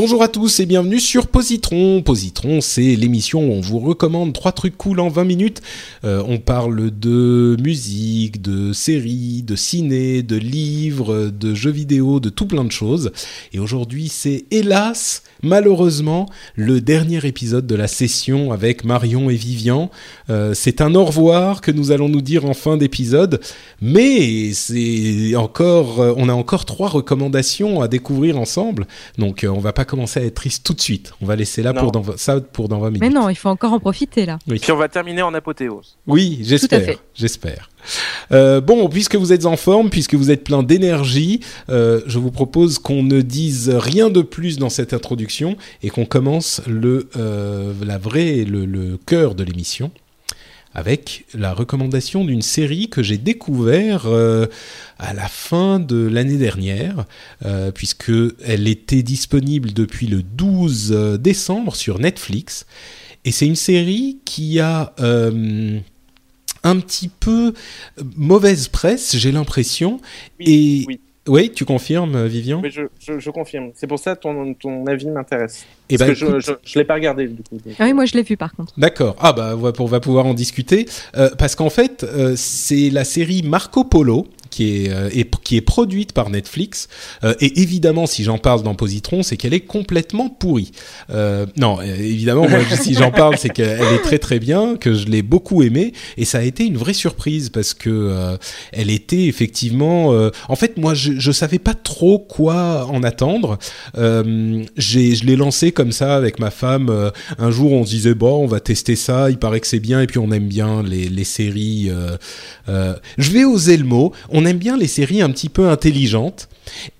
Bonjour à tous et bienvenue sur Positron. Positron, c'est l'émission où on vous recommande trois trucs cool en 20 minutes. Euh, on parle de musique, de séries, de ciné, de livres, de jeux vidéo, de tout plein de choses. Et aujourd'hui, c'est hélas, malheureusement, le dernier épisode de la session avec Marion et Vivian. Euh, c'est un au revoir que nous allons nous dire en fin d'épisode, mais c'est encore, euh, on a encore trois recommandations à découvrir ensemble. Donc, euh, on va pas commencer à être triste tout de suite. On va laisser là Non. pour dans, ça pour dans 20 minutes. Mais non, il faut encore en profiter là. Oui. Puis on va terminer en apothéose. Oui, j'espère. fait. J'espère. Euh, bon, puisque vous êtes en forme, puisque vous êtes plein d'énergie, euh, je vous propose qu'on ne dise rien de plus dans cette introduction et qu'on commence le, euh, cœur de l'émission avec la recommandation d'une série que j'ai découvert à la fin de l'année dernière, puisque elle était disponible depuis le 12 décembre sur Netflix. Et c'est une série qui a un petit peu mauvaise presse, j'ai l'impression. Oui, Et oui. oui, tu confirmes, Vivian? Oui, je, je, je confirme. C'est pour ça que ton, ton avis m'intéresse. Eh Parce ben, que je, écoute- je, je l'ai pas regardé du coup. Ah oui, moi je l'ai vu par contre. D'accord. Ah bah on va- on va pouvoir en discuter Euh, parce qu'en fait euh, c'est la série Marco Polo qui est, euh, qui est produite par Netflix Euh, et évidemment si j'en parle dans Positron c'est qu'elle est complètement pourrie. Euh, non évidemment moi si j'en parle c'est qu'elle est très très bien que je l'ai beaucoup aimée et ça a été une vraie surprise parce que elle était effectivement en fait moi je, je savais pas trop quoi en attendre. Je l'ai lancé comme ça avec ma femme un jour on se disait bon on va tester ça il paraît que c'est bien et puis on aime bien les, les séries je vais oser le mot aime bien les séries un petit peu intelligentes.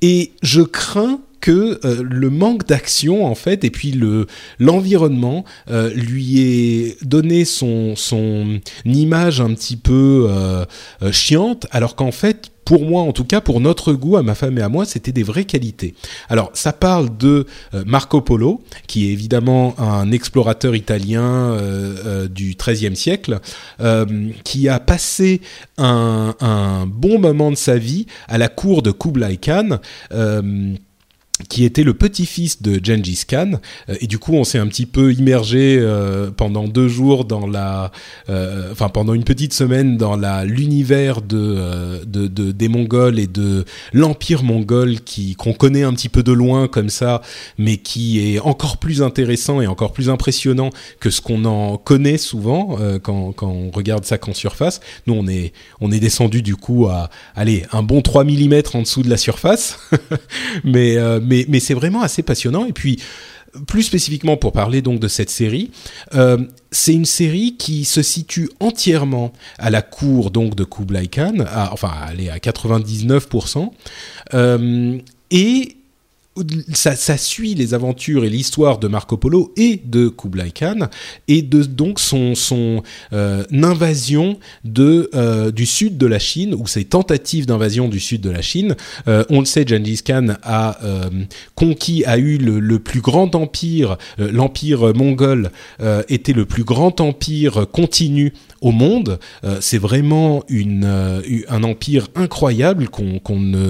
Et je crains que euh, le manque d'action en fait et puis le l'environnement euh, lui ait donné son son image un petit peu euh, chiante alors qu'en fait pour moi en tout cas pour notre goût à ma femme et à moi c'était des vraies qualités alors ça parle de Marco Polo qui est évidemment un explorateur italien du XIIIe siècle, qui a passé un, un bon moment de sa vie à la cour de Kublai Khan. Qui était le petit-fils de Gengis Khan. Euh, et du coup on s'est un petit peu immergé euh, pendant deux jours dans la euh, enfin pendant une petite semaine dans l'univers de, de, de des Mongols et de l'empire mongol qui qu'on connaît un petit peu de loin comme ça mais qui est encore plus intéressant et encore plus impressionnant que ce qu'on en connaît souvent quand, on regarde ça qu'en surface. Nous on est on est descendu du coup à allez un bon 3 mm en dessous de la surface. Mais, mais, c'est vraiment assez passionnant. Et puis, plus spécifiquement pour parler donc de cette série, euh, c'est une série qui se situe entièrement à la cour donc de Kublai Khan, enfin elle est à 99%, euh, et ça, suit les aventures et l'histoire de Marco Polo et de Kublai Khan et de donc son son euh, invasion de euh, du sud de la Chine ou ses tentatives d'invasion du sud de la Chine. Euh, on le sait, Gengis Khan a conquis, a eu le, plus grand empire, l'empire mongol était le plus grand empire continu au monde. C'est vraiment une, un empire incroyable qu'on, qu'on,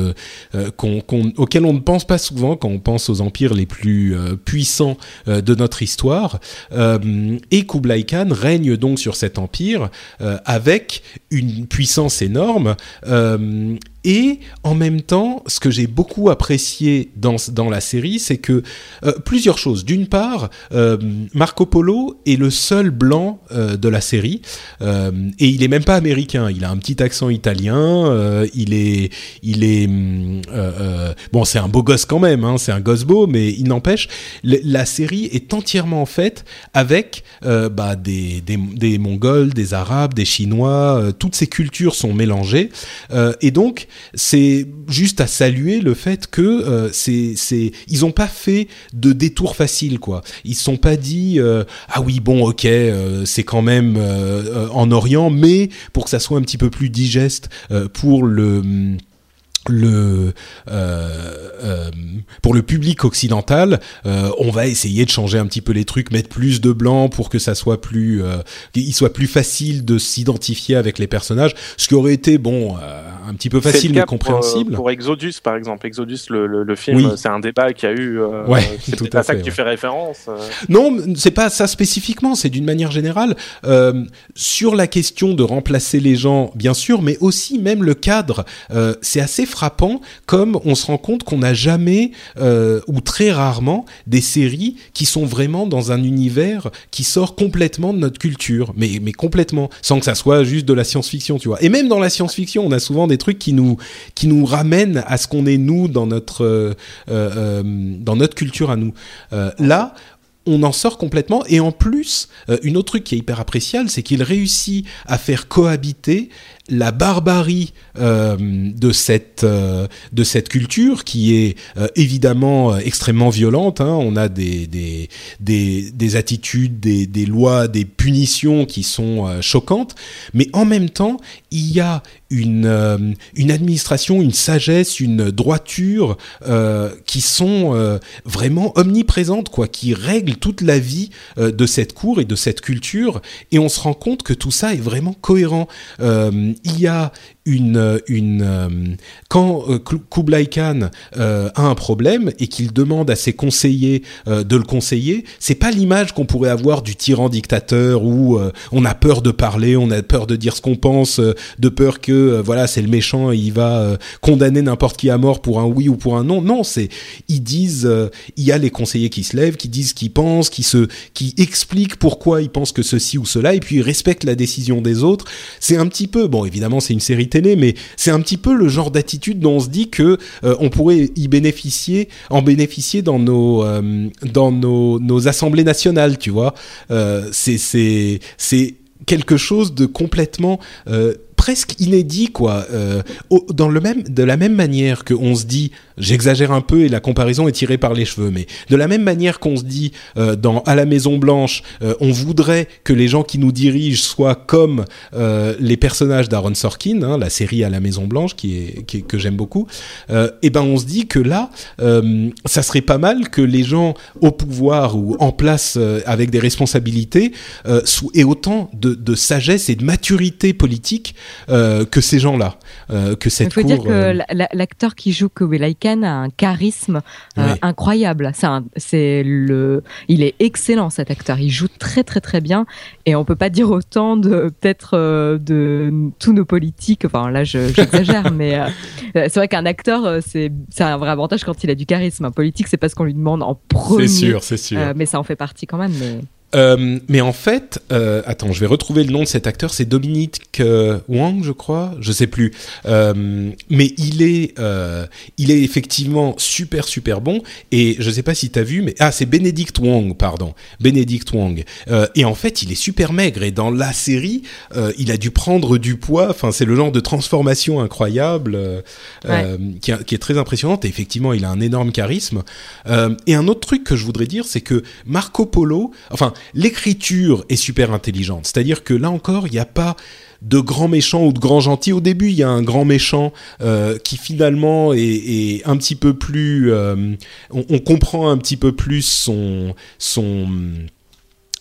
qu'on- auquel on ne pense pas souvent quand on pense aux empires les plus euh, puissants euh, de notre histoire. Euh, et Kublai Khan règne donc sur cet empire avec une puissance énorme. Et en même temps, ce que j'ai beaucoup apprécié dans, dans la série, c'est que euh, plusieurs choses. D'une part, euh, Marco Polo est le seul blanc euh, de la série, et il est même pas américain. Il a un petit accent italien. il est, il est, bon, c'est un beau gosse quand même. Hein, c'est un gosse beau, mais il n'empêche, la série est entièrement faite avec bah, des, des, Mongols, des Arabes, des Chinois. toutes ces cultures sont mélangées, et donc c'est juste à saluer le fait que euh, c'est, c'est, ils ont pas fait de détour facile quoi. Ils se sont pas dit euh, ah oui bon ok euh, c'est quand même euh, en Orient, mais pour que ça soit un petit peu plus digeste pour le le euh, euh, pour le public occidental, euh, on va essayer de changer un petit peu les trucs, mettre plus de blanc pour que ça soit plus, qu'il soit plus facile de s'identifier avec les personnages, ce qui aurait été bon un petit peu facile le mais pour, compréhensible. Pour, Exodus, par exemple. Exodus, le, le, le film, Oui. c'est un débat qui a eu. Ouais, c'est tout à à ça fait, que tu fais référence. Non, c'est pas ça spécifiquement, c'est d'une manière générale sur la question de remplacer les gens, bien sûr, mais aussi même le cadre. c'est assez frappant comme on se rend compte qu'on n'a jamais euh, ou très rarement des séries qui sont vraiment dans un univers qui sort complètement de notre culture, mais mais complètement, sans que ça soit juste de la science-fiction, tu vois. Et même dans la science-fiction, on a souvent des trucs qui nous qui nous ramènent à ce qu'on est nous dans notre euh, euh, dans notre culture à nous. Là, on en sort complètement et en plus euh, une autre truc qui est hyper appréciable c'est qu'il réussit à faire cohabiter la barbarie euh, de cette euh, de culture qui est évidemment extrêmement violente hein. on a des des des, des attitudes des, des lois des punitions qui sont choquantes mais en même temps il y a une euh, une administration une sagesse une droiture euh, qui sont euh, vraiment omniprésentes quoi qui règlent toute la vie de cette cour et de cette culture. Et on se rend compte que tout ça est vraiment cohérent. Il y a une, une euh, quand euh, Ku- Kublai Khan euh, a un problème et qu'il demande à ses conseillers euh, de le conseiller, c'est pas l'image qu'on pourrait avoir du tyran dictateur où euh, on a peur de parler, on a peur de dire ce qu'on pense, euh, de peur que euh, voilà c'est le méchant et il va euh, condamner n'importe qui à mort pour un oui ou pour un non. Non, c'est ils disent euh, il y a les conseillers qui se lèvent, qui disent ce qu'ils pensent, qui se qui expliquent pourquoi ils pensent que ceci ou cela et puis ils respectent la décision des autres. C'est un petit peu bon évidemment c'est une série mais c'est un petit peu le genre d'attitude dont on se dit que euh, on pourrait y bénéficier en bénéficier dans nos euh, dans nos, nos assemblées nationales, tu vois. Euh, c'est c'est quelque chose de complètement presque inédit quoi. Euh, dans le même de la même manière que on se dit j'exagère un peu et la comparaison est tirée par les cheveux mais de la même manière qu'on se dit euh, dans à la Maison Blanche euh, on voudrait que les gens qui nous dirigent soient comme les personnages d'Aaron Sorkin hein, la série à la Maison Blanche qui est, que j'aime beaucoup et ben on se dit que là ça serait pas mal que les gens au pouvoir ou en place avec des responsabilités aient autant de sagesse et de maturité politique euh, que ces gens-là, euh, que Il cette faut cour. dire que euh, la- la- l'acteur qui joue Kublai Khan a un charisme incroyable. C'est le, il est excellent cet acteur. Il joue très très très bien et on peut pas dire autant de peut-être de tous nos politiques. Enfin là, je- j'exagère, mais euh, c'est vrai qu'un acteur c'est c'est un vrai avantage quand il a du charisme. Un politique, c'est pas ce qu'on lui demande en premier. c'est sûr, c'est sûr. Mais ça en fait partie quand même. Mais Euh, mais en fait, euh, attends, je vais retrouver le nom de cet acteur. C'est Dominique euh, Wang, je crois. Je sais plus. Euh, mais il est, euh, il est effectivement super super bon. Et je sais pas si t'as vu, mais ah, c'est Benedict Wong, pardon, Benedict Wong. Euh, et en fait, il est super maigre. Et dans la série, euh, il a dû prendre du poids. Enfin, c'est le genre de transformation incroyable euh, euh, qui, a- qui est très impressionnante. Et effectivement, il a un énorme charisme. Euh, et un autre truc que je voudrais dire, c'est que Marco Polo, enfin, l'écriture est super intelligente. C'est-à-dire que là encore, il n'y a pas de grands méchants ou de grands gentils. Au début, il y a un grand méchant euh, qui finalement est, est un petit peu plus. euh, on, on comprend un petit peu plus son son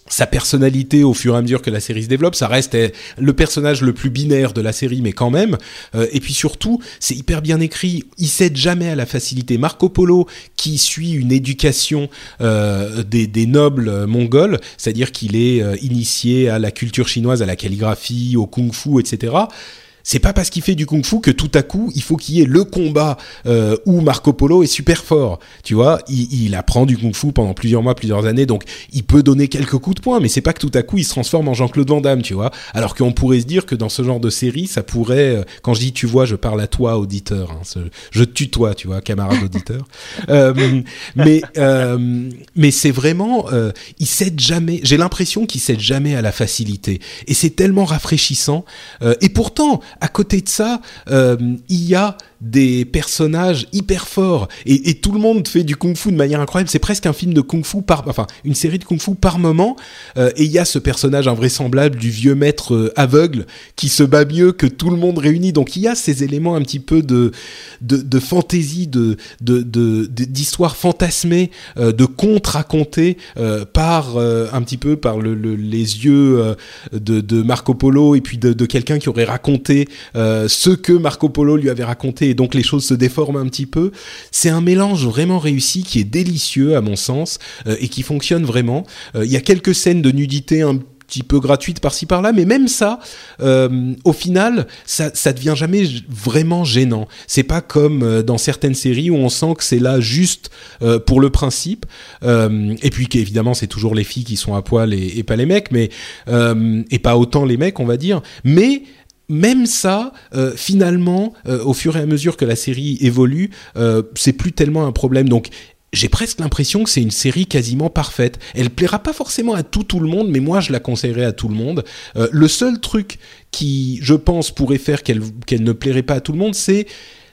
sa personnalité au fur et à mesure que la série se développe. Ça reste euh, le personnage le plus binaire de la série, mais quand même. Euh, et puis surtout, c'est hyper bien écrit. Il cède jamais à la facilité. Marco Polo, qui suit une éducation euh, des, nobles euh, mongols, c'est-à-dire qu'il est initié à la culture chinoise, à la calligraphie, au kung-fu, etc c'est pas parce qu'il fait du kung-fu que tout à coup il faut qu'il y ait le combat euh, où Marco Polo est super fort. Tu vois, il, il apprend du kung-fu pendant plusieurs mois, plusieurs années, donc il peut donner quelques coups de poing, mais c'est pas que tout à coup il se transforme en Jean-Claude Van Damme, tu vois. Alors qu'on pourrait se dire que dans ce genre de série, ça pourrait, euh, quand je dis tu vois, je parle à toi auditeur, hein, ce- je tutoie, tu vois, camarade auditeur. Euh, mais euh, mais c'est vraiment, euh, il cède jamais. J'ai l'impression qu'il cède jamais à la facilité, et c'est tellement rafraîchissant. Euh, et pourtant, à côté de ça, euh, il y a des personnages hyper forts et, tout le monde fait du kung-fu de manière incroyable. C'est presque un film de kung-fu par, enfin, une série de kung-fu par moment. Euh, et il y a ce personnage invraisemblable du vieux maître euh, aveugle qui se bat mieux que tout le monde réuni. Donc il y a ces éléments un petit peu de de, de fantaisie, de de de- d'histoire fantasmée, euh, de contes racontés par un petit peu par le, le- les yeux de, Marco Polo et puis de, quelqu'un qui aurait raconté ce que Marco Polo lui avait raconté et donc les choses se déforment un petit peu. C'est un mélange vraiment réussi qui est délicieux à mon sens euh, et qui fonctionne vraiment. Euh, Il y a quelques scènes de nudité un petit peu gratuites par-ci par-là, mais même ça, euh, au final, ça, ça devient jamais vraiment gênant. C'est pas comme dans certaines séries où on sent que c'est là juste pour le principe, et puis qu'évidemment c'est toujours les filles qui sont à poil et, et pas les mecs, mais et pas autant les mecs, on va dire, mais même ça, euh, finalement, euh, au fur et à mesure que la série évolue, euh, c'est plus tellement un problème. Donc, j'ai presque l'impression que c'est une série quasiment parfaite. Elle plaira pas forcément à tout tout le monde, mais moi je la conseillerais à tout le monde. Le seul truc qui, je pense, pourrait faire qu'elle qu'elle ne plairait pas à tout le monde, c'est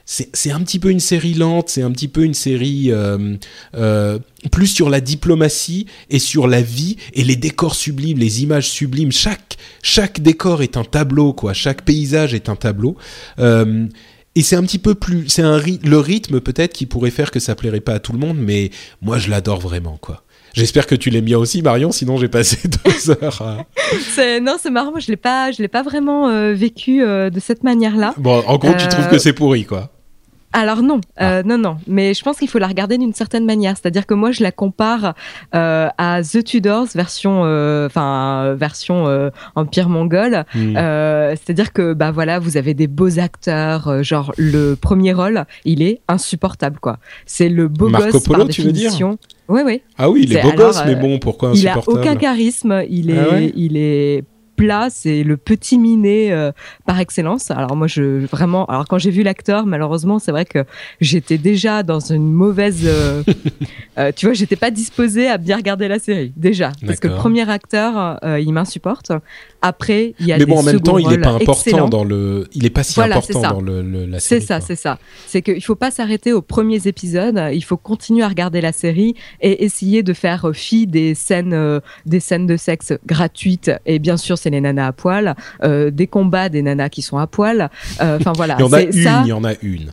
c'est un petit peu une série lente, c'est un petit peu une série euh, euh, plus sur la diplomatie et sur la vie et les décors sublimes, les images sublimes. Chaque chaque décor est un tableau, quoi. Chaque paysage est un tableau. Euh, et c'est un petit peu plus, c'est un le rythme peut-être qui pourrait faire que ça plairait pas à tout le monde, mais moi je l'adore vraiment, quoi. J'espère que tu l'aimes bien aussi, Marion. Sinon, j'ai passé deux heures. À... Non, c'est marrant. Moi, je l'ai pas, je l'ai pas vraiment euh, vécu euh, de cette manière-là. Bon, en gros, tu trouves que c'est pourri, quoi. Alors non, Ah. euh, non, non. Mais je pense qu'il faut la regarder d'une certaine manière. C'est-à-dire que moi, je la compare euh, à The Tudors version, euh, enfin version Empire mongol. Hmm. C'est-à-dire que bah voilà, vous avez des beaux acteurs. genre le premier rôle, il est insupportable quoi. C'est le beau Marco gosse Polo, par tu veux dire définition. Oui, oui. Ah oui, il est beau alors, gosse, mais bon, pourquoi Il a insupportable aucun charisme. Il est, Ah ouais il est plat. C'est le petit minet euh, par excellence. Alors moi, je vraiment. Alors quand j'ai vu l'acteur, malheureusement, c'est vrai que j'étais déjà dans une mauvaise. euh, euh, tu vois, j'étais pas disposée à bien regarder la série déjà parce que le premier acteur, euh, il m'insupporte. Après, il y a Mais des bon, en même temps, il est pas important excellents. dans le. Il est pas si Voilà, important c'est ça. dans le, le- la C'est série. ça, quoi. c'est ça. C'est qu'il faut pas s'arrêter aux premiers épisodes. Il faut continuer à regarder la série et essayer de faire fi des scènes, euh, des scènes de sexe gratuites. Et bien sûr, c'est les nanas à poil, euh, des combats des nanas qui sont à poil. Euh, Enfin voilà. Il y en a c'est une, ça. il y en a une.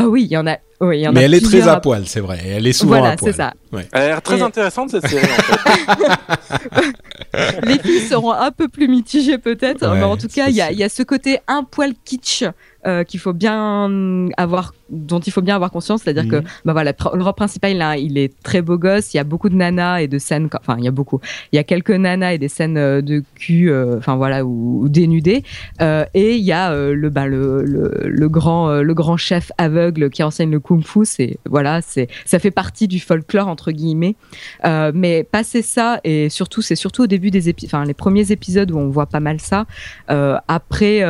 Ah oui, il y en a. Oui, il y en Mais a elle est très à poil, c'est vrai. Elle est souvent Voilà, à poil. c'est ça. Ouais. Elle a l'air très Et- intéressante cette série en fait. Les filles seront un peu plus mitigées peut-être, Ouais, mais en tout cas, y il y a ce côté un poil kitsch euh, qu'il faut bien avoir, dont il faut bien avoir conscience, c'est-à-dire Mhm. que bah voilà, le rôle principal, là, il est très beau gosse. Il y a beaucoup de nanas et de scènes, enfin, il y a beaucoup. Il y a quelques nanas et des scènes euh, de cul, euh, enfin voilà, ou, ou dénudées. Euh, et il y a le, bah, le, le, le grand, le grand chef aveugle qui enseigne le kung-fu. C'est voilà, c'est ça fait partie du folklore entre guillemets. Mais passer ça et surtout, c'est surtout au début des épisodes, enfin les premiers épisodes où on voit pas mal ça. Après,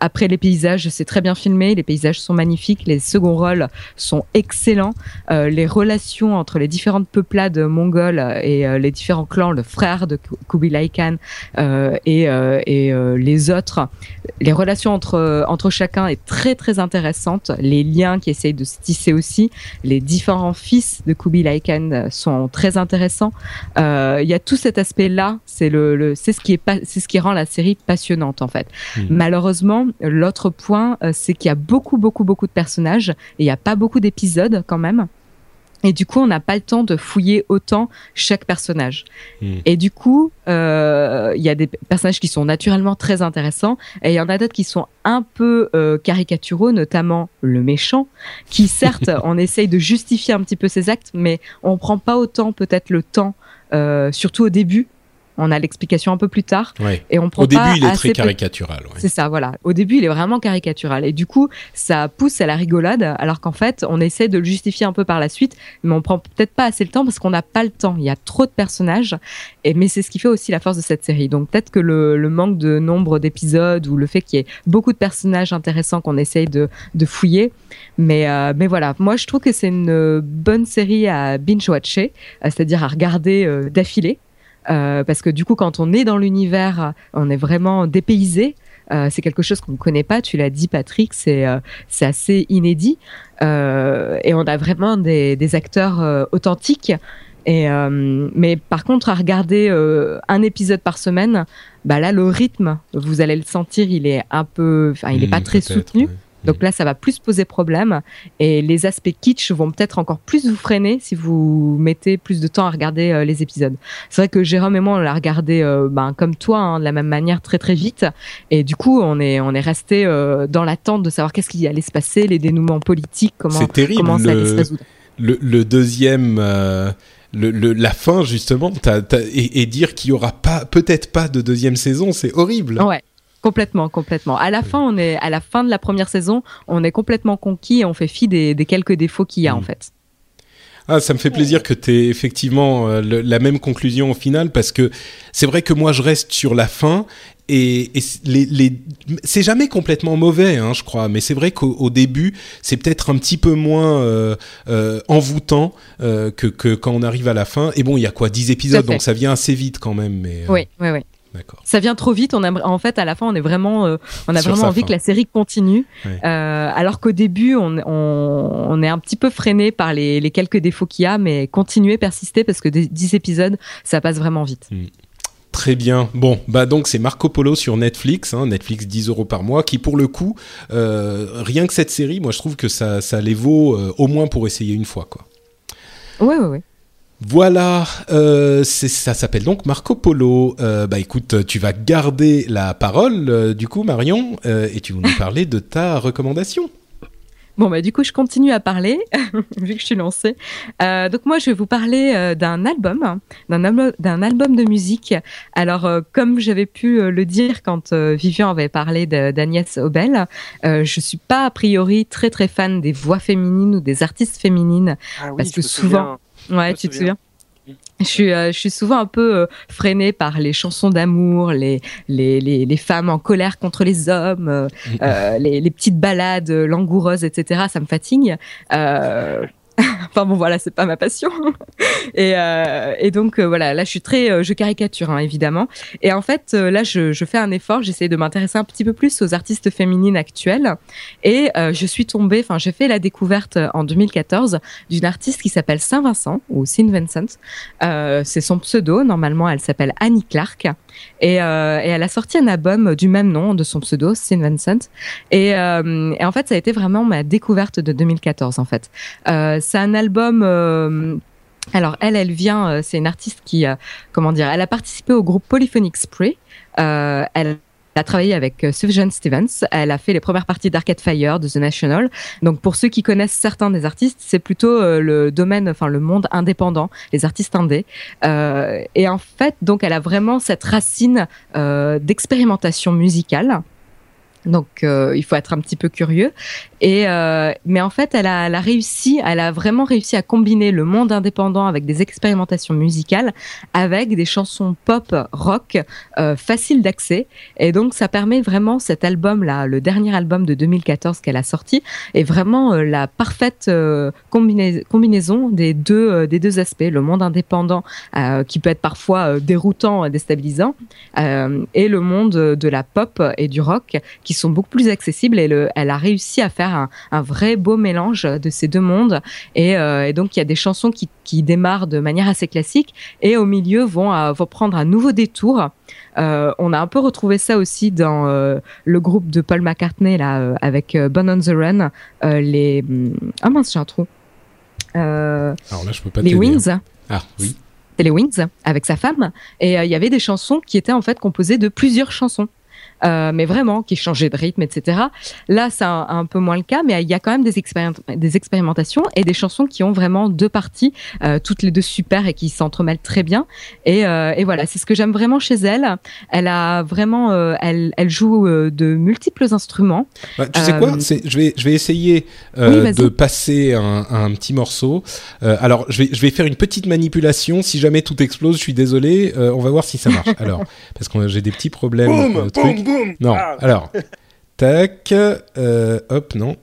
après les paysages, c'est très bien filmé, les paysages sont magnifiques, les seconds rôles sont excellents, Euh, les relations entre les différentes peuplades mongoles et euh, les différents clans, le frère de Ku- Kubilai Khan euh, et, et les autres, les relations entre entre chacun est très très intéressante, les liens qui essayent de se tisser aussi, les différents fils de Kubilai Khan sont très intéressants. Il y a tout cet aspect-là, c'est le, le c'est ce qui est pas, c'est ce qui rend la série passionnante en fait. Mhm. Malheureusement, l'autre point, euh, c'est qu'il y a beaucoup beaucoup beaucoup de personnages et il n'y a pas beaucoup d'épisodes quand même. Et du coup, on n'a pas le temps de fouiller autant chaque personnage. Mhm. Et du coup, euh, il y a des personnages qui sont naturellement très intéressants, et il y en a d'autres qui sont un peu euh, caricaturaux, notamment le méchant, qui certes, on essaye de justifier un petit peu ses actes, mais on prend pas autant peut-être le temps, euh, surtout au début, On a l'explication un peu plus tard. Ouais. Et on prend Au début, pas il est assez très caricatural. ouais. C'est ça, voilà. Au début, il est vraiment caricatural. Et du coup, ça pousse à la rigolade, alors qu'en fait, on essaie de le justifier un peu par la suite, mais on prend peut-être pas assez le temps parce qu'on n'a pas le temps. Il y a trop de personnages. Et, mais c'est ce qui fait aussi la force de cette série. Donc peut-être que le, le manque de nombre d'épisodes ou le fait qu'il y ait beaucoup de personnages intéressants qu'on essaye de, de fouiller. Mais, euh, mais voilà, moi je trouve que c'est une bonne série à binge-watcher, euh, c'est-à-dire à regarder euh, d'affilée. Euh, parce que du coup, quand on est dans l'univers, on est vraiment dépaysé. Euh, c'est quelque chose qu'on ne connaît pas. Tu l'as dit, Patrick, c'est euh, c'est assez inédit. Euh, et on a vraiment des, des acteurs authentiques. Et mais par contre, à regarder un épisode par semaine, bah là, le rythme, vous allez le sentir, il est un peu, enfin, il est pas Hmm, très soutenu. Donc là, ça va plus poser problème. Et les aspects kitsch vont peut-être encore plus vous freiner si vous mettez plus de temps à regarder euh, les épisodes. C'est vrai que Jérôme et moi, on l'a regardé euh, ben, comme toi, hein, de la même manière, très très vite. Et du coup, on est, on est resté euh, dans l'attente de savoir qu'est-ce qui allait se passer, les dénouements politiques, comment, C'est terrible. comment ça allait se le- résoudre. le, le deuxième, le, le- la fin justement, et, et dire qu'il y aura pas, peut-être pas de deuxième saison, c'est horrible. Ouais. Complètement, complètement. À la fin, on est à la fin de la première saison, on est complètement conquis et on fait fi des, des quelques défauts qu'il y a Mm. en fait. Ah, ça me fait plaisir que tu aies effectivement euh, le- la même conclusion au final, parce que c'est vrai que moi je reste sur la fin. Et, et c- les, les, c'est jamais complètement mauvais, hein, je crois, mais c'est vrai qu'au au début, c'est peut-être un petit peu moins euh, euh, envoûtant que, que quand on arrive à la fin. Et bon, il y a quoi, 10 épisodes, donc ça vient assez vite quand même. Mais, Oui, oui, oui. D'accord. Ça vient trop vite. On en fait, à la fin, on est vraiment, euh, on a Sur vraiment envie fin. que la série continue. Euh, alors qu'au début, on, on, on est un petit peu freiné par les, les quelques défauts qu'il y a, mais continuer, persister, parce que des 10 épisodes, ça passe vraiment vite. Très bien. Bon, bah donc c'est Marco Polo sur Netflix, hein, Netflix 10 euros par mois, qui pour le coup, euh, rien que cette série, moi je trouve que ça, ça les vaut euh, au moins pour essayer une fois, quoi. Ouais, ouais, ouais. Voilà, euh, c'est- ça s'appelle donc Marco Polo. Euh, bah écoute, tu vas garder la parole euh, du coup, Marion, euh, et tu vas nous parler de ta recommandation. Bon, bah, du coup, je continue à parler, vu que je suis lancée. Euh, donc, moi, je vais vous parler euh, d'un album, hein, d'un album, de musique. Alors, euh, comme j'avais pu euh, le dire quand euh, Vivian avait parlé d'Agnès Obel, euh, je suis pas a priori très très fan des voix féminines ou des artistes féminines. Ah oui, Parce que souvent- souviens. Ouais, tu te souviens. souviens je suis, euh, je suis souvent un peu euh, freinée par les chansons d'amour, les, les, les, les femmes en colère contre les hommes, euh, les, les petites balades langoureuses, etc. Ça me fatigue. Enfin bon voilà, c'est pas ma passion. et, euh, et donc euh, voilà, là je suis très, euh, je caricature hein, évidemment. Et en fait là je, fais un effort, j'essaie de m'intéresser un petit peu plus aux artistes féminines actuelles. Et je suis tombée, enfin j'ai fait la découverte en 2014 d'une artiste qui s'appelle Saint Vincent ou Saint Vincent. C'est son pseudo. Normalement elle s'appelle Annie Clark. Et, elle a sorti un album du même nom de son pseudo, Saint Vincent. Et, en fait, ça a été vraiment ma découverte de 2014, en fait. C'est un album... euh, alors elle, elle vient, euh, c'est une artiste qui, euh, comment dire, elle a participé au groupe Polyphonic Spray. Elle a travaillé avec Sufjan Stevens. Elle a fait les premières parties d'Arcade Fire, de The National. Donc pour ceux qui connaissent certains des artistes, c'est plutôt le domaine, enfin le monde indépendant, les artistes indés. Et en fait, donc elle a vraiment cette racine d'expérimentation musicale. Donc il faut être un petit peu curieux. Et euh, mais en fait, elle a, réussi, elle a vraiment réussi à combiner le monde indépendant avec des expérimentations musicales, avec des chansons pop rock euh, faciles d'accès. Et donc ça permet vraiment cet album là, le dernier album de 2014 qu'elle a sorti, est vraiment euh, la parfaite combina- combinaison des deux des deux aspects, le monde indépendant qui peut être parfois déroutant, euh, déstabilisant, et le monde de la pop et du rock qui sont beaucoup plus accessibles. Et le, elle a réussi à faire un, un vrai beau mélange de ces deux mondes. Et, euh, et donc il y a des chansons qui, qui démarrent de manière assez classique et au milieu vont, euh, vont prendre un nouveau détour. Euh, on a un peu retrouvé ça aussi dans euh, le groupe de Paul McCartney là euh, avec euh, Born on the Run, euh, les ah mince j'ai un trou. Euh, Alors là, je peux pas les. Wings. Ah oui. C'est les Wings avec sa femme et euh, il y avait des chansons qui étaient en fait composées de plusieurs chansons. Euh, mais vraiment qui changeait de rythme, etc. Là, c'est un, un, peu moins le cas, mais il y a quand même des, des expérimentations et des chansons qui ont vraiment deux parties, euh, toutes les deux super et qui s'entremêlent très bien. Et, euh, et voilà, c'est ce que j'aime vraiment chez elle. Elle a vraiment, euh, elle, elle joue euh, de multiples instruments. Bah, tu sais quoi je vais, je vais essayer oui, de passer un, un petit morceau. alors, je vais, je vais faire une petite manipulation. Si jamais tout explose, je suis désolé. on va voir si ça marche. Alors, parce que j'ai des petits problèmes. Boum, boum, boum. Non. Ah. Alors, tac. Euh, hop, non.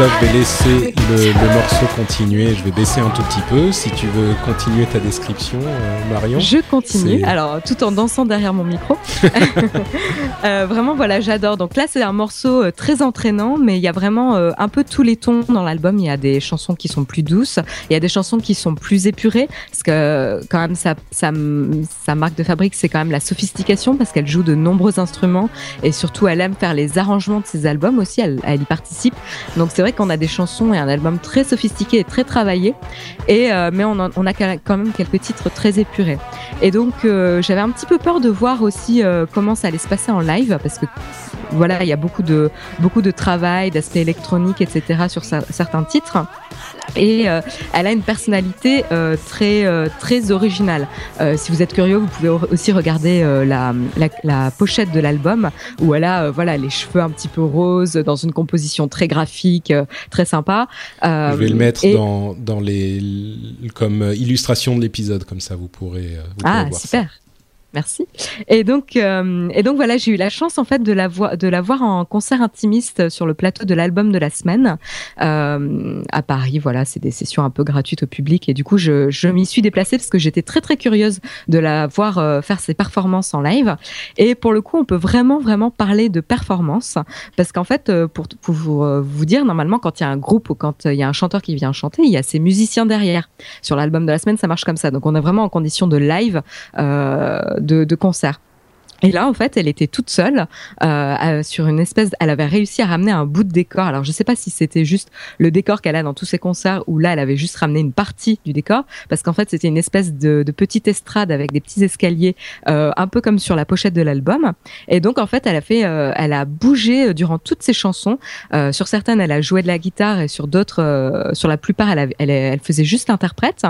Là je vais laisser le, morceau continuer, je vais baisser un tout petit peu. Si tu veux continuer ta description, euh, Marion. Je continue, alors tout en dansant derrière mon micro. euh, vraiment, voilà, j'adore. Donc là, c'est un morceau euh, très entraînant, mais il y a vraiment euh, un peu tous les tons dans l'album. Il y a des chansons qui sont plus douces, il y a des chansons qui sont plus épurées, parce que quand même, sa, sa, sa marque de fabrique, c'est quand même la sophistication, parce qu'elle joue de nombreux instruments, et surtout, elle aime faire les arrangements de ses albums aussi, elle, elle y participe. Donc c'est vrai qu'on a des chansons et un album très sophistiqué et très travaillé, et euh, mais on, a quand même quelques titres très épurés. Et donc euh, j'avais un petit peu peur de voir aussi euh, comment ça allait se passer en live parce que voilà il y a beaucoup de beaucoup de travail, d'aspects électroniques, etc. sur certains titres et euh, elle a une personnalité euh, très euh, très originale. si vous êtes curieux, vous pouvez aussi regarder la, la, la, pochette de l'album où elle a voilà les cheveux un petit peu roses dans une composition très graphique, très sympa. Je vais le mettre dans dans les comme illustration de l'épisode comme ça vous pourrez, vous ah, pourrez voir super. Ça. Merci. Et donc, euh, et donc voilà, j'ai eu la chance en fait de la voir, de la voir en concert intimiste sur le plateau de l'album de la semaine euh, à Paris. Voilà, c'est des sessions un peu gratuites au public et du coup, je, je m'y suis déplacée parce que j'étais très très curieuse de la voir euh, faire ses performances en live. Et pour le coup, on peut vraiment vraiment parler de performance parce qu'en fait, pour, vous dire, normalement, quand il y a un groupe ou quand il y a un chanteur qui vient chanter, il y a ses musiciens derrière. Sur l'album de la semaine, ça marche comme ça. Donc, on est vraiment en condition de live. De, de concert. Et là, en fait, elle était toute seule euh, sur une espèce. Elle avait réussi à ramener un bout de décor. Alors, je sais pas si c'était juste le décor qu'elle a dans tous ses concerts ou là, elle avait juste ramené une partie du décor, parce qu'en fait, c'était une espèce de, de, petite estrade avec des petits escaliers, euh, un peu comme sur la pochette de l'album. Et donc, en fait, elle a fait, euh, elle a bougé durant toutes ses chansons. Euh, sur certaines, elle a joué de la guitare et sur d'autres, euh, sur la plupart, elle, a, elle, elle, faisait juste interprète.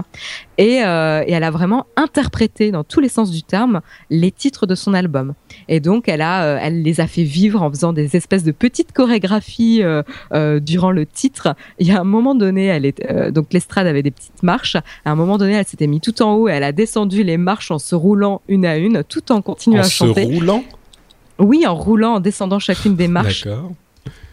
Et, euh, et elle a vraiment interprété dans tous les sens du terme les titres de son album. Et donc, elle a, euh, elle les a fait vivre en faisant des espèces de petites chorégraphies euh, euh, durant le titre. Il y a un moment donné, elle est, euh, donc l'estrade avait des petites marches. À un moment donné, elle s'était mise tout en haut et elle a descendu les marches en se roulant une à une, tout en continuant en à chanter. En se roulant? Oui, en roulant, en descendant chacune des marches. D'accord.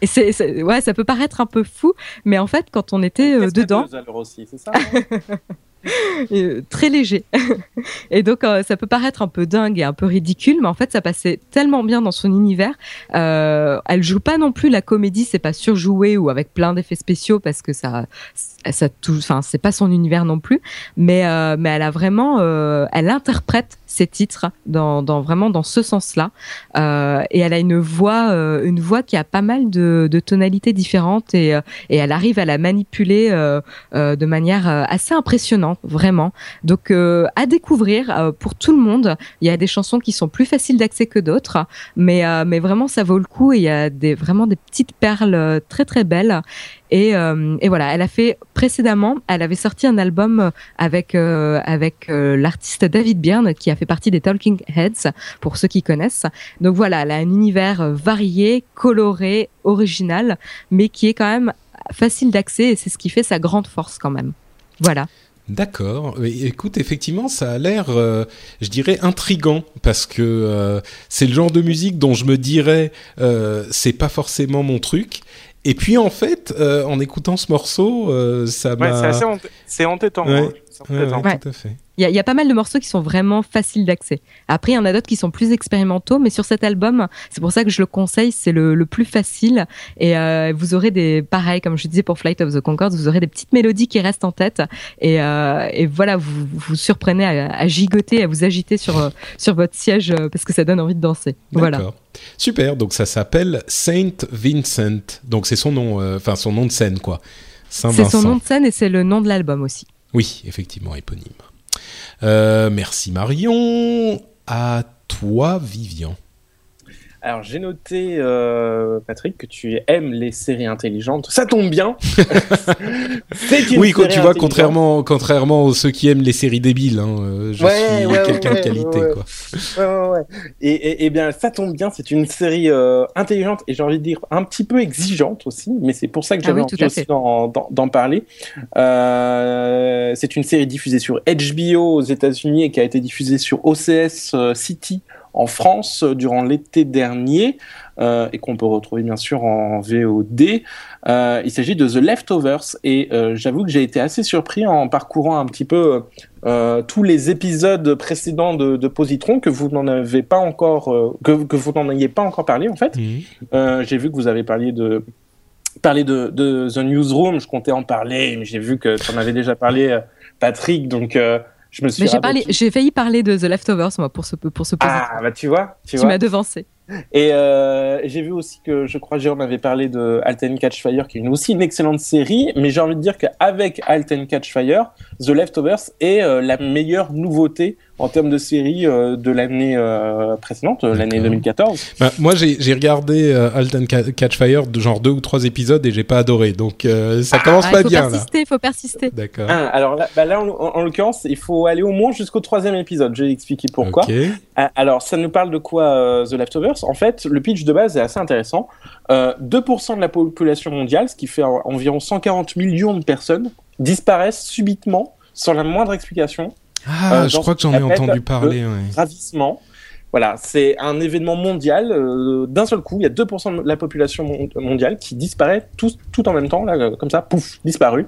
Et c'est, ouais, ça peut paraître un peu fou, mais en fait, quand on était euh, dedans, aussi, c'est ça euh, très léger. et donc, euh, ça peut paraître un peu dingue et un peu ridicule, mais en fait, ça passait tellement bien dans son univers. Euh, elle joue pas non plus la comédie, c'est pas surjoué ou avec plein d'effets spéciaux parce que ça, ça. Enfin, c'est pas son univers non plus, mais euh, mais elle a vraiment, euh, elle interprète ses titres dans, vraiment dans ce sens-là, euh, et elle a une voix, euh, une voix qui a pas mal de, tonalités différentes et et elle arrive à la manipuler de manière assez impressionnante, vraiment. Donc à découvrir pour tout le monde. Il y a des chansons qui sont plus faciles d'accès que d'autres, mais mais vraiment ça vaut le coup et il y a des vraiment des petites perles très très belles. Et, euh, et, voilà, elle a fait précédemment, elle avait sorti un album avec euh, avec euh, l'artiste David Byrne qui a fait partie des Talking Heads pour ceux qui connaissent. Donc voilà, elle a un univers varié, coloré, original, mais qui est quand même facile d'accès et c'est ce qui fait sa grande force quand même. Voilà. D'accord. Écoute, effectivement, ça a l'air, je dirais, intrigant parce que c'est le genre de musique dont je me dirais, euh, c'est pas forcément mon truc. Et puis en fait, en écoutant ce morceau, ça m'a. Ouais, c'est assez c'est entêtant. Ouais. hein. C'est entêtant. Ouais. Tout à fait. Il y, a- il y a pas mal de morceaux qui sont vraiment faciles d'accès. Après, il y en a d'autres qui sont plus expérimentaux, mais sur cet album, c'est pour ça que je le conseille, c'est le, le plus facile. Et euh, vous aurez des, pareil, comme je disais pour Flight of the Concorde, vous aurez des petites mélodies qui restent en tête. Et, euh, et voilà, vous vous surprenez à, à gigoter, à vous agiter sur, euh, sur votre siège parce que ça donne envie de danser. Voilà. D'accord. Super. Donc ça s'appelle Saint Vincent. Donc c'est son nom, euh, enfin son nom de scène quoi. Saint C'est son nom de scène et c'est le nom de l'album aussi. Oui, effectivement, éponyme. Euh, merci Marion. À toi, Vivian. Alors j'ai noté, euh, Patrick, que tu aimes les séries intelligentes. Ça tombe bien. Une Oui, quand série tu vois, contrairement, contrairement à ceux qui aiment les séries débiles, hein, euh, je Ouais, suis ouais, quelqu'un ouais, de qualité. ouais. Quoi. Ouais, ouais, ouais. Et, et, et bien, ça tombe bien. C'est une série euh, intelligente et j'ai envie de dire un petit peu exigeante aussi. Mais c'est pour ça que Ah j'avais oui, tout envie d'en, parler. Euh, c'est une série diffusée sur HBO aux États-Unis et qui a été diffusée sur OCS euh, City en France durant l'été dernier euh, et qu'on peut retrouver bien sûr en VOD. Euh, il s'agit de The Leftovers et euh, j'avoue que j'ai été assez surpris en parcourant un petit peu tous les épisodes précédents de, de Positron que vous n'en avez pas encore que, que vous n'en ayez pas encore parlé en fait. Euh, j'ai vu que vous avez parlé de parlé de, de The Newsroom, je comptais en parler, mais j'ai vu que tu en avais déjà parlé, Patrick, donc je me suis. Mais j'ai parlé, j'ai failli parler de The Leftovers, moi, pour ce, pour ce Ah bah tu vois, tu, tu vois. m'as devancé. Et euh, j'ai vu aussi que je crois Jérôme avait parlé de Alten Catch Fire, qui est une, aussi une excellente série, mais j'ai envie de dire qu'avec Alten Catch Fire, The Leftovers est euh, la meilleure nouveauté en termes de série euh, de l'année euh, précédente, euh, l'année D'accord. 2014. Bah, moi, j'ai regardé euh, Alten Ca- Catch Fire, de genre deux ou trois épisodes, et j'ai pas adoré. Donc euh, ça commence Ah, pas il faut bien là. persister, il faut persister. D'accord. Ah, alors là, bah là en, en- en l'occurrence, il faut aller au moins jusqu'au troisième épisode. Je vais expliquer pourquoi. Ah, Alors, ça nous parle de quoi euh, The Leftovers? En fait, le pitch de base est assez intéressant. Euh, 2% de la population mondiale, ce qui fait en- environ 140 millions de personnes, disparaissent subitement sans la moindre explication. Ah, Euh, je crois que j'en ai entendu le parler. ouais. Ravissement. Voilà, c'est un événement mondial. euh, D'un seul coup, il y a 2% de la population mon- mondiale qui disparaît tout, tout en même temps, là, euh, comme ça, pouf, disparu.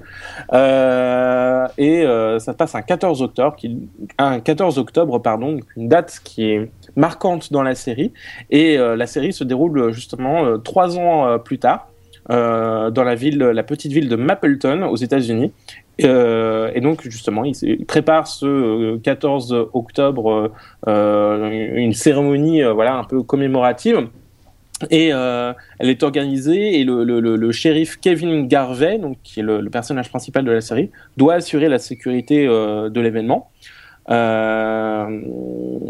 Euh, et euh, ça se passe un 14 octobre, qui, un 14 octobre, pardon, une date qui est marquante dans la série. Et la série se déroule justement trois ans plus tard. dans la ville, la petite ville de Mapleton aux États-Unis. Euh, et donc justement, il, prépare ce euh, 14 octobre euh, euh, une cérémonie, euh, voilà, un peu commémorative. Et euh, elle est organisée et le, shérif Kevin Garvey, donc qui est le, personnage principal de la série, doit assurer la sécurité euh, de l'événement. Euh,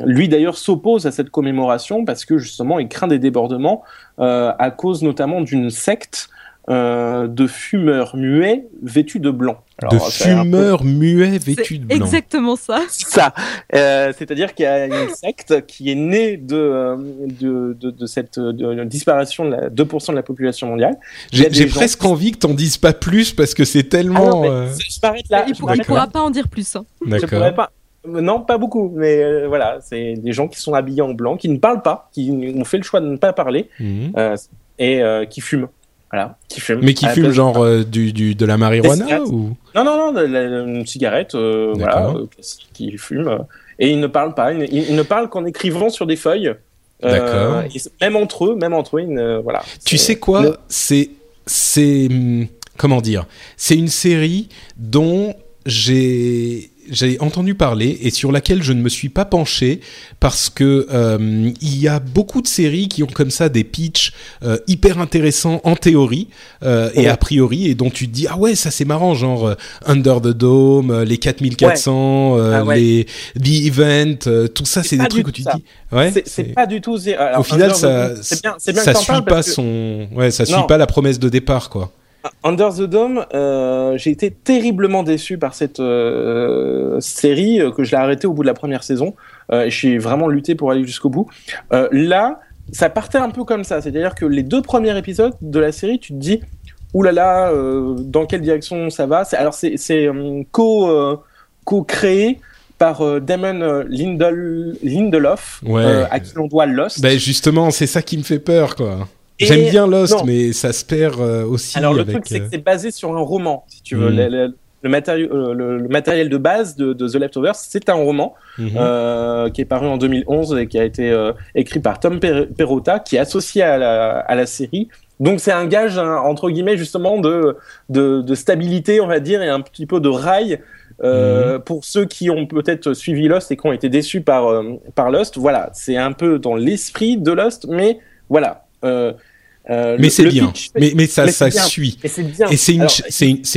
lui d'ailleurs s'oppose à cette commémoration parce que justement il craint des débordements euh, à cause notamment d'une secte euh, de fumeurs muets vêtus de blanc. de Alors, peu- fumeurs muets vêtus de blanc. exactement ça. c'est ça. Euh, C'est-à-dire qu'il y a une secte qui est née de, euh, de, de, de cette de- de disparition de la 2% de la population mondiale. J'ai gens- presque envie que t'en dises pas plus parce que c'est Ah tellement. non, mais euh, je m'arrête là. il pour- il pourra pas en dire plus. hein. D'accord. pas. Non, pas beaucoup, mais euh, voilà, c'est des gens qui sont habillés en blanc, qui ne parlent pas, qui ont fait le choix de ne pas parler Mhm. euh, et euh, qui fument. Voilà, qui fument. Mais qui place- genre euh, du, du, de la marijuana ou? Non, non, non, la- une cigarette, euh, voilà, euh, qui fume. et ils ne parlent pas, ils, ils ne parlent qu'en écrivant sur des feuilles. Euh, D'accord. même entre eux, même entre eux, ils ne- voilà. Tu sais quoi? le- C'est c'est hum, comment dire? C'est une série dont j'ai j'ai entendu parler et sur laquelle je ne me suis pas penché parce que euh, il y a beaucoup de séries qui ont comme ça des pitchs euh, hyper intéressants en théorie euh, et a priori et dont tu te dis ah ouais ça c'est marrant genre Under the Dome, les 4400, euh, Ah ouais. les The Event, tout ça c'est des trucs où tu te dis ouais c'est- pas du tout. alors, au final ça c'est bien, bien ça suit pas parce que son ouais ça suit Non. pas la promesse de départ quoi. Under the Dome, euh, j'ai été terriblement déçu par cette euh, série euh, que je l'ai arrêtée au bout de la première saison. Euh, j'ai vraiment lutté pour aller jusqu'au bout. Là, ça partait un peu comme ça, c'est-à-dire que les deux premiers épisodes de la série, tu te dis, oulala, là là, dans quelle direction ça va? Alors c'est co euh, co-créé par Damon Lindel, Lindelof, Ouais. à qui l'on doit Lost. Ben justement, c'est ça qui me fait peur, quoi. J'aime bien Lost, non. mais ça se perd euh, aussi Alors le avec. truc, c'est que euh, c'est basé sur un roman, si tu veux. Mm. Le, le- le matériau- euh, le- matériel de base de, de The Leftovers, c'est un roman mhm. euh, qui est paru en 2011 et qui a été euh, écrit par Tom Per- Perrotta, qui est associé à la, à la série. Donc c'est un gage hein, entre guillemets justement de, de de stabilité, on va dire, et un petit peu de rail. Euh, Pour ceux qui ont peut-être suivi Lost et qui ont été déçus par euh, par Lost, voilà, c'est un peu dans l'esprit de Lost, mais voilà. Euh, euh, mais c'est bien. pitch- Mais, mais ça, mais ça bien. suit. et c'est bien. Et c'est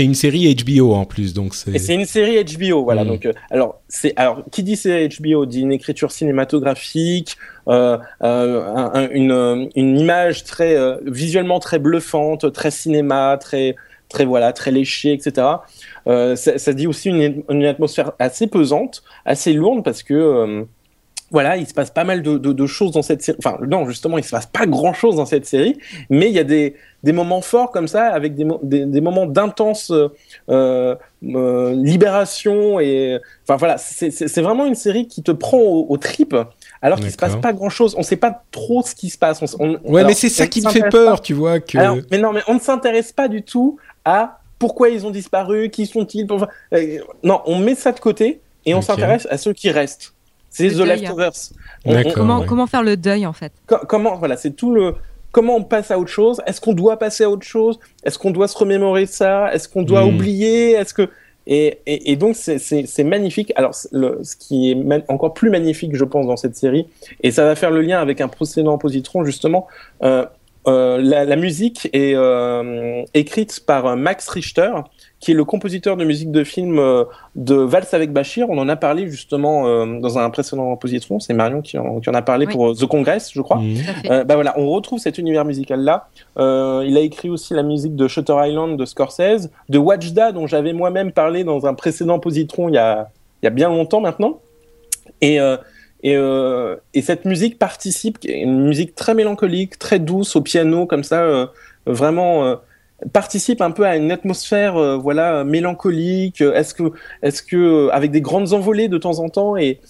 une, série HBO en plus, donc c'est. et c'est une série HBO, voilà. Mm. Donc, euh, alors, c'est alors qui dit série HBO dit une écriture cinématographique, euh, un- un- une, une image très visuellement très bluffante, très cinéma, très très voilà, très léchée, etc. Ça, ça dit aussi une, une atmosphère assez pesante, assez lourde parce que voilà, il se passe pas mal de, de, de choses dans cette série. Enfin, non, justement, il se passe pas grand chose dans cette série, mais il y a des, des moments forts comme ça, avec des, mo- des, des moments d'intense euh, euh, libération et enfin voilà, c'est vraiment une série qui te prend au, au trip, alors qu'il se passe pas grand chose. On sait pas trop ce qui se passe. On s- on- Ouais, alors, mais c'est ça qui me ne fait peur, pas- tu vois que. alors, mais non, mais on ne s'intéresse pas du tout à pourquoi ils ont disparu, qui sont-ils. Euh, non, on met ça de côté et on s'intéresse à ceux qui restent. C'est The deuil. Leftovers. On- on- D'accord. Comment, ouais. comment faire le deuil en fait? Co- comment voilà c'est tout le comment on passe à autre chose? Est-ce qu'on doit passer à autre chose? Est-ce qu'on doit se remémorer ça? Est-ce qu'on doit Mm. oublier? Est-ce que et, et, et donc c'est- magnifique alors le, ce qui est encore plus magnifique je pense dans cette série et ça va faire le lien avec un précédent positron justement euh, euh, la, la musique est euh, écrite par Max Richter, qui est le compositeur de musique de film euh, de Valse avec Bachir. On en a parlé justement euh, dans un précédent positron. C'est Marion qui en, qui en a parlé Oui. pour euh, The Congress, je crois. Euh, bah voilà, on retrouve cet univers musical là. Euh, il a écrit aussi la musique de Shutter Island de Scorsese, de Watchda dont j'avais moi-même parlé dans un précédent positron il y a, il y a bien longtemps maintenant. Et, euh, et, euh, et cette musique participe, qui est une musique très mélancolique, très douce au piano comme ça, euh, vraiment euh, participe un peu à une atmosphère euh, voilà mélancolique. Est-ce que est-ce que euh, avec des grandes envolées de temps en temps et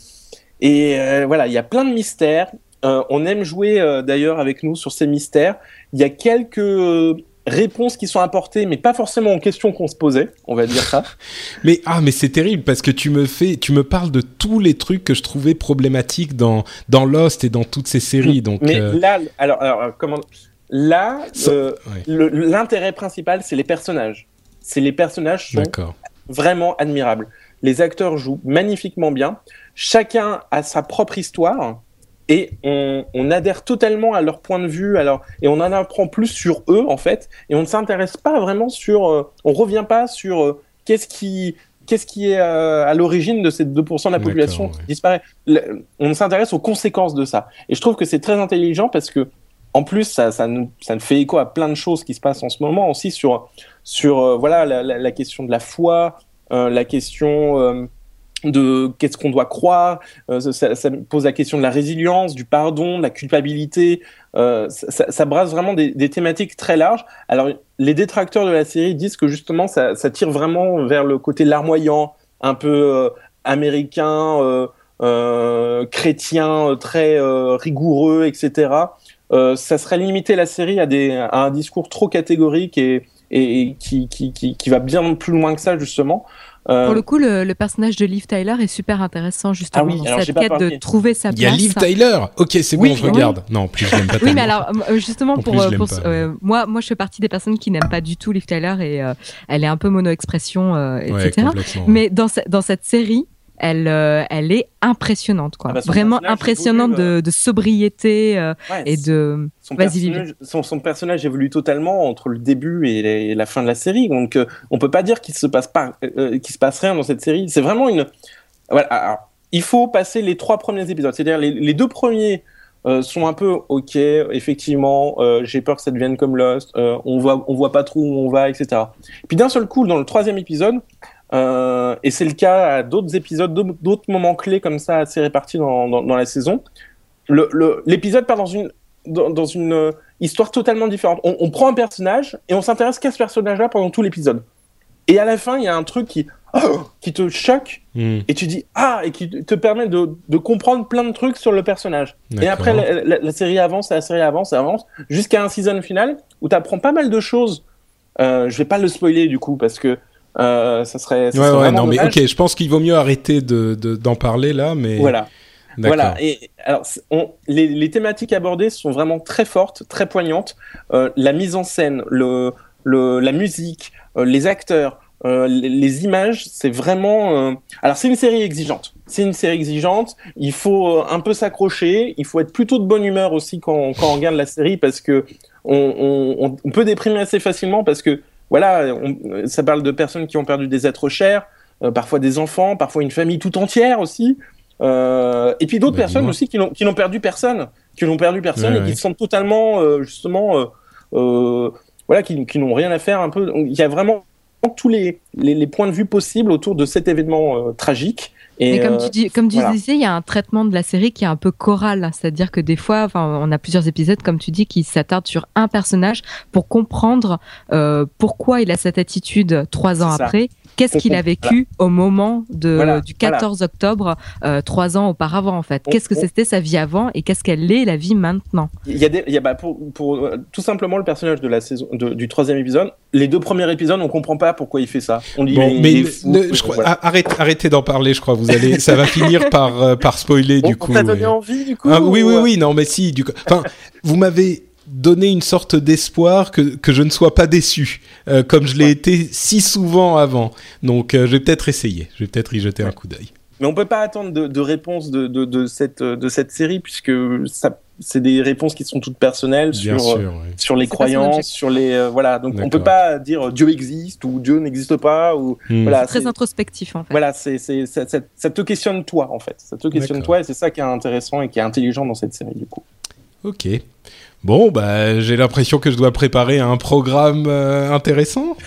et euh, voilà, il y a plein de mystères. Euh, on aime jouer euh, d'ailleurs avec nous sur ces mystères. Il y a quelques euh, réponses qui sont apportées, mais pas forcément aux questions qu'on se posait, on va dire ça. Mais ah, mais c'est terrible parce que tu me fais, tu me parles de tous les trucs que je trouvais problématiques dans dans Lost et dans toutes ces séries. Donc mais euh, là, alors, alors comment Là, euh, l'intérêt principal, c'est les personnages. C'est les personnages sont vraiment admirables. Les acteurs jouent magnifiquement bien. Chacun a sa propre histoire et on, on adhère totalement à leur point de vue. Alors et on en apprend plus sur eux en fait. Et on ne s'intéresse pas vraiment sur. euh, on revient pas sur euh, qu'est-ce qui qu'est-ce qui est euh, à l'origine de ces 2% de la population qui ouais. disparaît. Le- on s'intéresse aux conséquences de ça. Et je trouve que c'est très intelligent parce que en plus, ça, ça, nous, fait écho à plein de choses qui se passent en ce moment aussi sur, sur euh, voilà, la, question de la foi, euh, la question euh, de qu'est-ce qu'on doit croire, ça, pose la question de la résilience, du pardon, de la culpabilité. Ça, brasse vraiment des, des thématiques très larges. Alors, les détracteurs de la série disent que justement, ça, tire vraiment vers le côté larmoyant, un peu américain, chrétien, très rigoureux, etc. Euh, ça serait limiter la série à, des, à un discours trop catégorique et, qui, qui, qui, qui va bien plus loin que ça, justement. Euh, Pour le coup, le, le personnage de Liv Tyler est super intéressant justement Ah oui, dans alors cette quête parlé. de trouver sa Il y a place. Liv Tyler. Ok, c'est Oui, bon, je oui. regarde. Non, en plus je l'aime pas Oui, mais alors euh, justement En pour, plus, euh, moi, moi je fais partie des personnes qui n'aiment pas du tout Liv Tyler et euh, elle est un peu mono-expression, euh, Ouais, etc. Mais dans, ce- dans cette série, elle, euh, elle est impressionnante, quoi. Ah bah, Vraiment impressionnante évolue, de, de sobriété euh, ouais, et de. son personnage, son, son personnage évolue totalement entre le début et, la- et la fin de la série. Donc, euh, on peut pas dire qu'il se passe pas, euh, qu'il se passe rien dans cette série. C'est vraiment une. Voilà. alors, il faut passer les trois premiers épisodes. C'est-à-dire les, les deux premiers euh, sont un peu ok. Effectivement, euh, j'ai peur que ça devienne comme Lost. euh, on voit, on voit pas trop où on va, etc. Puis d'un seul coup, dans le troisième épisode. Euh, et c'est le cas à d'autres épisodes, d'autres- moments clés comme ça, assez répartis dans, dans, dans la saison. Le- le- L'épisode part dans une, dans, dans une histoire totalement différente. On, on prend un personnage et on s'intéresse qu'à ce personnage-là pendant tout l'épisode. Et à la fin, il y a un truc qui, qui te choque Hmm. et tu dis ah et qui te permet de, de comprendre plein de trucs sur le personnage. Et après la, la- la série avance, la série avance, avance jusqu'à un season final où tu apprends pas mal de choses. Euh, je vais pas le spoiler du coup parce que ça serait. ça Ouais, serait ouais, non, mais ok, je pense qu'il vaut mieux arrêter de, de- d'en parler là, mais. Voilà. Voilà. Et alors, on- les, les thématiques abordées sont vraiment très fortes, très poignantes. Euh, la mise en scène, le, le, la musique, euh, les acteurs, euh, les, les images, c'est vraiment. euh, Alors, c'est une série exigeante. C'est une série exigeante. Il faut euh, un peu s'accrocher. Il faut être plutôt de bonne humeur aussi quand, quand on regarde la série parce que on, on, on- on peut déprimer assez facilement parce que voilà, on- ça parle de personnes qui ont perdu des êtres chers, euh, parfois des enfants, parfois une famille tout entière aussi. Euh, et puis d'autres Bah, personnes aussi qui n'ont perdu personne, qui n'ont perdu personne Ouais, et ouais. qui se sentent totalement euh, justement voilà qui, qui n'ont rien à faire un peu. Il y a vraiment tous les, les, les points de vue possibles autour de cet événement tragique. Et, Mais comme euh, tu dis, comme tu voilà. disais, il y a un traitement de la série qui est un peu choral, c'est-à-dire que des fois, enfin, on a plusieurs épisodes, comme tu dis, qui s'attardent sur un personnage pour comprendre euh, pourquoi il a cette attitude trois ans ça. Qu'est-ce qu'il a vécu au moment de, Voilà, du 14 octobre, euh, trois ans auparavant en fait? Qu'est-ce que c'était sa vie avant et qu'est-ce qu'elle est la vie maintenant? Il y a des, il y a, bah, pour, pour euh, tout simplement le personnage de la saison, de- du troisième épisode. Les deux premiers épisodes, on comprend pas pourquoi il fait ça. On dit Bon, mais il est fou, ne- euh, je crois- voilà. arrête, arrêtez d'en parler, je crois. Vous allez, ça va finir par, euh, par spoiler On- du on coup. t'a donné envie du coup Ah, oui, ou, oui, euh, oui, non, mais si, du coup. Enfin, vous m'avez donné une sorte d'espoir que, que je ne sois pas déçu, euh, comme je l'ai Ouais. été si souvent avant. Donc, euh, je vais peut-être essayer. Je vais peut-être y jeter un coup d'œil. Mais on peut pas attendre de, de réponse de, de, de cette, de cette série puisque ça, c'est des réponses qui sont toutes personnelles Bien sur, sûr. euh, ouais. sur les C'est croyances, sur les euh, voilà. Donc on D'accord. peut pas dire euh, Dieu existe ou Dieu n'existe pas ou Hmm. voilà. Très c'est- introspectif en fait. Voilà, c'est c'est ça, ça- ça te questionne toi en fait. Ça te questionne D'accord. toi et c'est ça qui est intéressant et qui est intelligent dans cette série du coup. Ok. Bon, bah, j'ai l'impression que je dois préparer un programme euh, intéressant.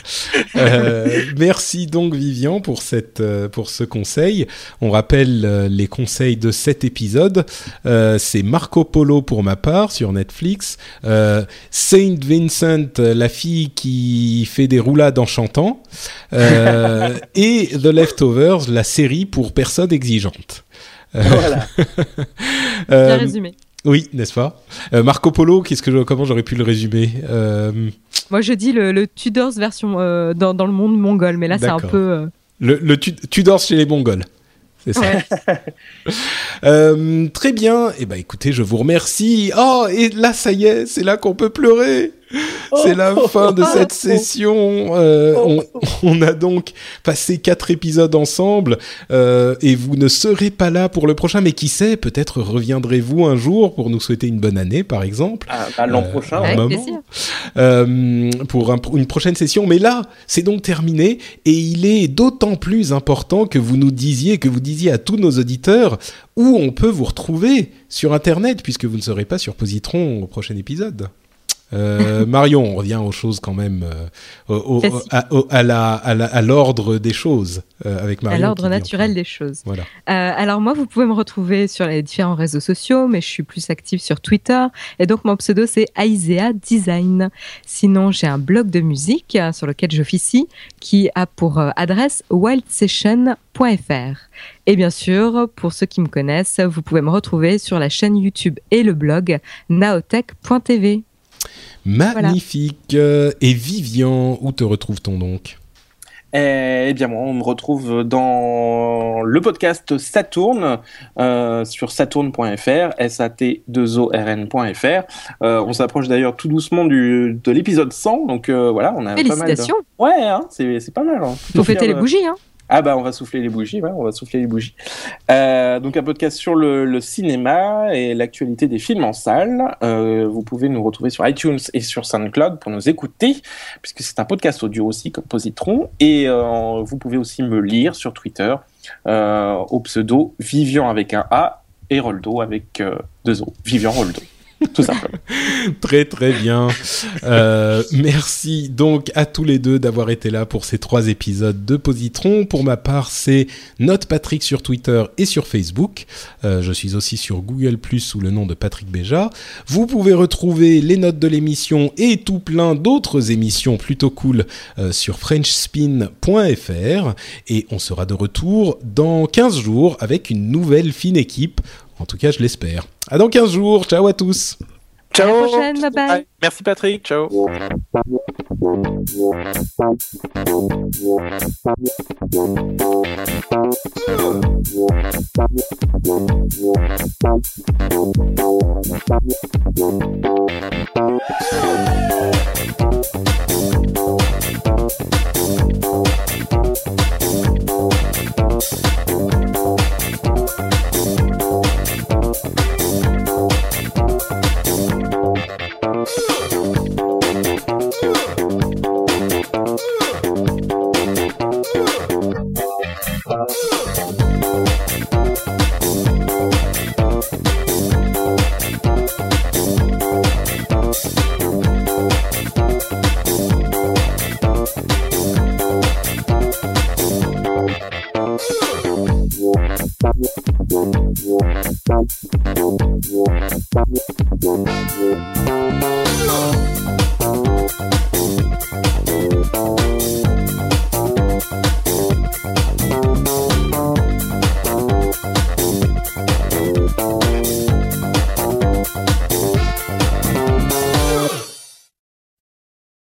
Euh, merci donc Vivian pour cette euh, pour ce conseil. On rappelle les conseils de cet épisode. C'est Marco Polo pour ma part sur Netflix. Saint Vincent, la fille qui fait des roulades en chantant. Et The Leftovers, la série pour personnes exigeantes. voilà. Bien résumé. Oui, n'est-ce pas? Euh, Marco Polo, qu'est-ce que je- comment j'aurais pu le résumer? Euh, Moi je dis le, le Tudors version euh, dans, dans le monde mongol, mais là c'est un peu. Le, le tu- Tudor chez les Mongols. C'est ça? ouais. Euh, très bien. Eh ben, écoutez, je vous remercie. Oh, et là, ça y est, c'est là qu'on peut pleurer. C'est la fin de cette session. Euh, on, on a donc passé quatre épisodes ensemble euh, et vous ne serez pas là pour le prochain, mais qui sait, peut-être reviendrez-vous un jour pour nous souhaiter une bonne année, par exemple. Ah, bah, L'an Euh, prochain. un Avec moment. plaisir. euh, pour un- une prochaine session. Mais là, c'est donc terminé et il est d'autant plus important que vous nous disiez, que vous disiez à tous nos auditeurs où on peut vous retrouver sur Internet puisque vous ne serez pas sur Positron au prochain épisode. Euh, Marion, on revient aux choses quand même, euh, au- au- Facile. à, au- à la- à la- à l'ordre des choses euh, avec Marion. à l'ordre naturel des choses. Voilà. Alors moi, vous pouvez me retrouver sur les différents réseaux sociaux, mais je suis plus active sur Twitter. Et donc mon pseudo, c'est Aisea Design. Sinon, j'ai un blog de musique sur lequel j'officie, qui a pour adresse wildsession.fr. Et bien sûr, pour ceux qui me connaissent, vous pouvez me retrouver sur la chaîne YouTube et le blog naotech.tv. Magnifique. Et Vivian, où te retrouve-t-on donc? Eh bien, moi, on me retrouve dans le podcast Saturne euh, sur saturne.fr, S-A-T-2-O-R-N.fr. Euh, on s'approche d'ailleurs tout doucement du, de l'épisode 100, donc euh, voilà, on a pas mal de... Félicitations. Ouais, hein, c'est c'est pas mal. Hein. Faut fêter les bougies, hein. Ah bah on va souffler les bougies, ouais, on va souffler les bougies. Euh, donc un podcast sur le, le cinéma et l'actualité des films en salle. Euh, vous pouvez nous retrouver sur iTunes et sur SoundCloud pour nous écouter, puisque c'est un podcast audio aussi comme Positron. Et euh, vous pouvez aussi me lire sur Twitter euh, au pseudo Vivian avec un A et Roldo avec euh, deux O. Vivian Roldo. Tout simplement. très très bien. Euh, merci donc à tous les deux d'avoir été là pour ces trois épisodes de Positron. Pour ma part, c'est Note Patrick sur Twitter et sur Facebook. Euh, je suis aussi sur Google Plus sous le nom de Patrick Béja. Vous pouvez retrouver les notes de l'émission et tout plein d'autres émissions plutôt cool euh, sur frenchspin.fr et on sera de retour dans 15 jours avec une nouvelle fine équipe. En tout cas, je l'espère. À dans 15 jours. Ciao à tous. Ciao. Bye. Merci Patrick. Ciao.